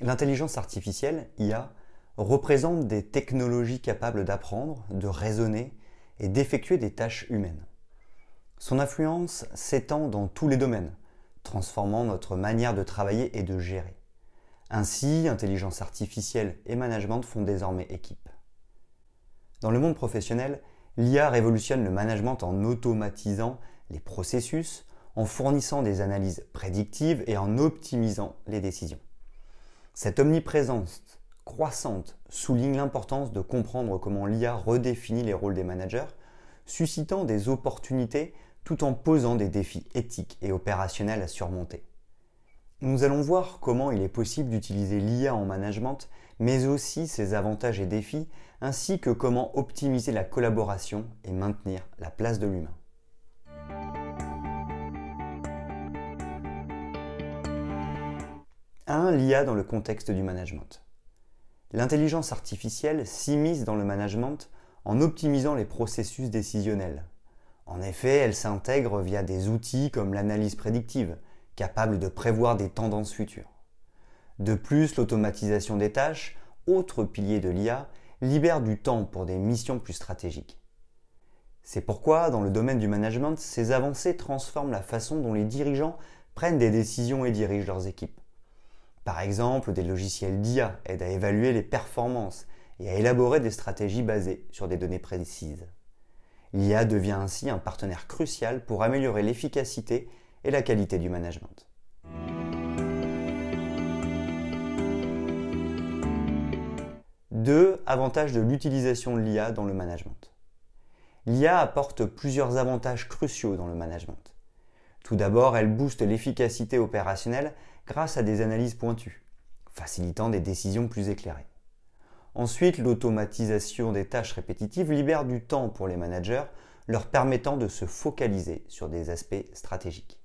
L'intelligence artificielle, IA, représente des technologies capables d'apprendre, de raisonner et d'effectuer des tâches humaines. Son influence s'étend dans tous les domaines, transformant notre manière de travailler et de gérer. Ainsi, intelligence artificielle et management font désormais équipe. Dans le monde professionnel, l'IA révolutionne le management en automatisant les processus, en fournissant des analyses prédictives et en optimisant les décisions. Cette omniprésence croissante souligne l'importance de comprendre comment l'IA redéfinit les rôles des managers, suscitant des opportunités tout en posant des défis éthiques et opérationnels à surmonter. Nous allons voir comment il est possible d'utiliser l'IA en management, mais aussi ses avantages et défis, ainsi que comment optimiser la collaboration et maintenir la place de l'humain. 1. L'IA dans le contexte du management. L'intelligence artificielle s'immisce dans le management en optimisant les processus décisionnels. En effet, elle s'intègre via des outils comme l'analyse prédictive, capable de prévoir des tendances futures. De plus, l'automatisation des tâches, autre pilier de l'IA, libère du temps pour des missions plus stratégiques. C'est pourquoi, dans le domaine du management, ces avancées transforment la façon dont les dirigeants prennent des décisions et dirigent leurs équipes. Par exemple, des logiciels d'IA aident à évaluer les performances et à élaborer des stratégies basées sur des données précises. L'IA devient ainsi un partenaire crucial pour améliorer l'efficacité et la qualité du management. Deux avantages de l'utilisation de l'IA dans le management. L'IA apporte plusieurs avantages cruciaux dans le management. Tout d'abord, elle booste l'efficacité opérationnelle grâce à des analyses pointues, facilitant des décisions plus éclairées. Ensuite, l'automatisation des tâches répétitives libère du temps pour les managers, leur permettant de se focaliser sur des aspects stratégiques.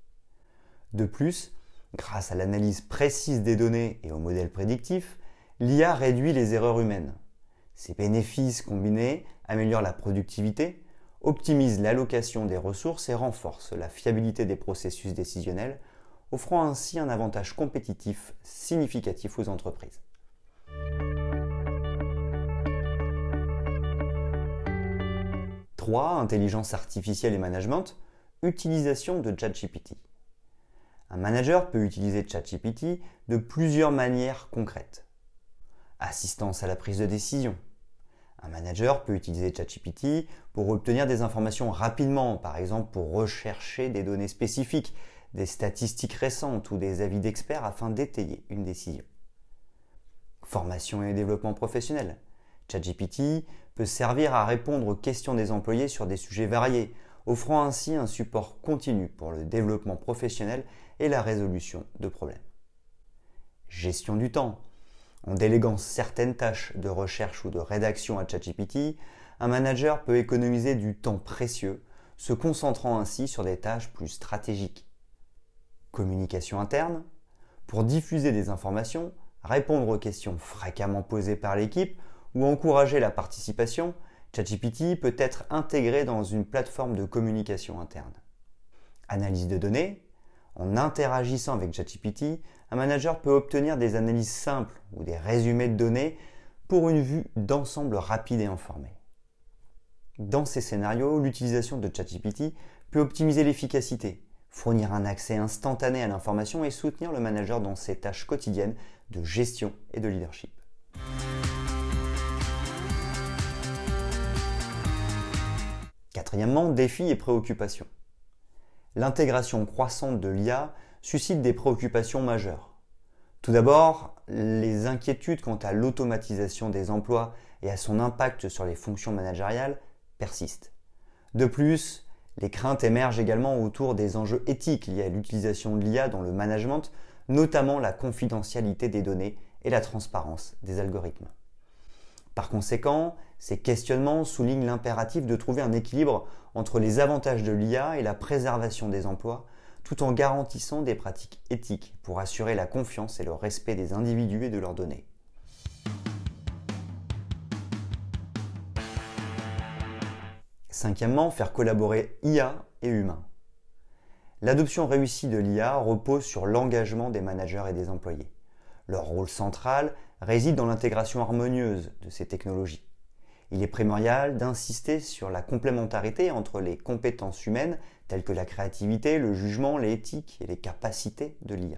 De plus, grâce à l'analyse précise des données et aux modèles prédictifs, l'IA réduit les erreurs humaines. Ces bénéfices combinés améliorent la productivité, optimisent l'allocation des ressources et renforcent la fiabilité des processus décisionnels offrant ainsi un avantage compétitif significatif aux entreprises. « 3. Intelligence artificielle et management. Utilisation de ChatGPT. Un manager peut utiliser ChatGPT de plusieurs manières concrètes. Assistance à la prise de décision. Un manager peut utiliser ChatGPT pour obtenir des informations rapidement, par exemple pour rechercher des données spécifiques des statistiques récentes ou des avis d'experts afin d'étayer une décision. Formation et développement professionnel. ChatGPT peut servir à répondre aux questions des employés sur des sujets variés, offrant ainsi un support continu pour le développement professionnel et la résolution de problèmes. Gestion du temps. En déléguant certaines tâches de recherche ou de rédaction à ChatGPT, un manager peut économiser du temps précieux, se concentrant ainsi sur des tâches plus stratégiques communication interne, pour diffuser des informations, répondre aux questions fréquemment posées par l'équipe ou encourager la participation, ChatGPT peut être intégré dans une plateforme de communication interne. Analyse de données. En interagissant avec ChatGPT, un manager peut obtenir des analyses simples ou des résumés de données pour une vue d'ensemble rapide et informée. Dans ces scénarios, l'utilisation de ChatGPT peut optimiser l'efficacité, fournir un accès instantané à l'information et soutenir le manager dans ses tâches quotidiennes de gestion et de leadership. Quatrièmement, défis et préoccupations. L'intégration croissante de l'IA suscite des préoccupations majeures. Tout d'abord, les inquiétudes quant à l'automatisation des emplois et à son impact sur les fonctions managériales persistent. De plus, les craintes émergent également autour des enjeux éthiques liés à l'utilisation de l'IA dans le management, notamment la confidentialité des données et la transparence des algorithmes. Par conséquent, ces questionnements soulignent l'impératif de trouver un équilibre entre les avantages de l'IA et la préservation des emplois, tout en garantissant des pratiques éthiques pour assurer la confiance et le respect des individus et de leurs données. Cinquièmement, faire collaborer IA et humains. L'adoption réussie de l'IA repose sur l'engagement des managers et des employés. Leur rôle central réside dans l'intégration harmonieuse de ces technologies. Il est primordial d'insister sur la complémentarité entre les compétences humaines telles que la créativité, le jugement, l'éthique et les capacités de l'IA.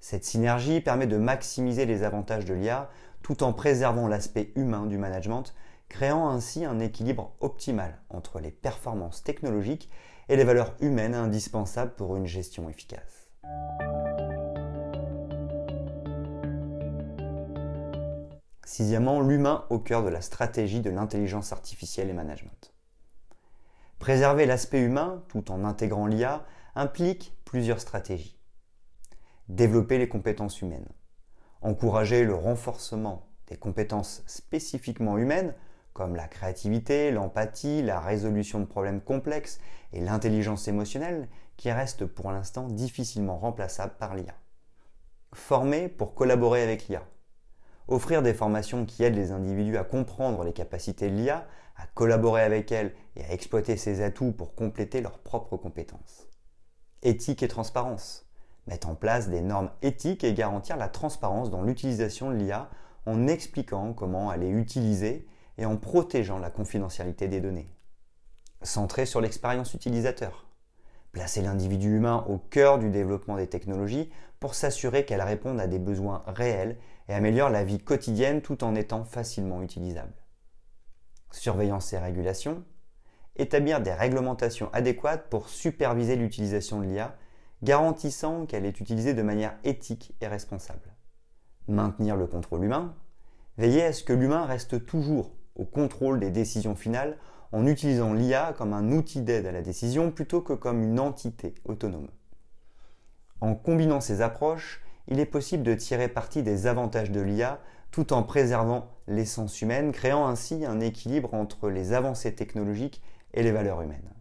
Cette synergie permet de maximiser les avantages de l'IA tout en préservant l'aspect humain du management créant ainsi un équilibre optimal entre les performances technologiques et les valeurs humaines indispensables pour une gestion efficace. Sixièmement, l'humain au cœur de la stratégie de l'intelligence artificielle et management. Préserver l'aspect humain tout en intégrant l'IA implique plusieurs stratégies. Développer les compétences humaines. Encourager le renforcement des compétences spécifiquement humaines comme la créativité, l'empathie, la résolution de problèmes complexes et l'intelligence émotionnelle qui restent pour l'instant difficilement remplaçables par l'IA. Former pour collaborer avec l'IA. Offrir des formations qui aident les individus à comprendre les capacités de l'IA, à collaborer avec elle et à exploiter ses atouts pour compléter leurs propres compétences. Éthique et transparence. Mettre en place des normes éthiques et garantir la transparence dans l'utilisation de l'IA en expliquant comment elle est utilisée et en protégeant la confidentialité des données. Centré sur l'expérience utilisateur. Placer l'individu humain au cœur du développement des technologies pour s'assurer qu'elles répondent à des besoins réels et améliorent la vie quotidienne tout en étant facilement utilisables. Surveillance et régulation. Établir des réglementations adéquates pour superviser l'utilisation de l'IA, garantissant qu'elle est utilisée de manière éthique et responsable. Maintenir le contrôle humain. Veiller à ce que l'humain reste toujours au contrôle des décisions finales en utilisant l'IA comme un outil d'aide à la décision plutôt que comme une entité autonome. En combinant ces approches, il est possible de tirer parti des avantages de l'IA tout en préservant l'essence humaine, créant ainsi un équilibre entre les avancées technologiques et les valeurs humaines.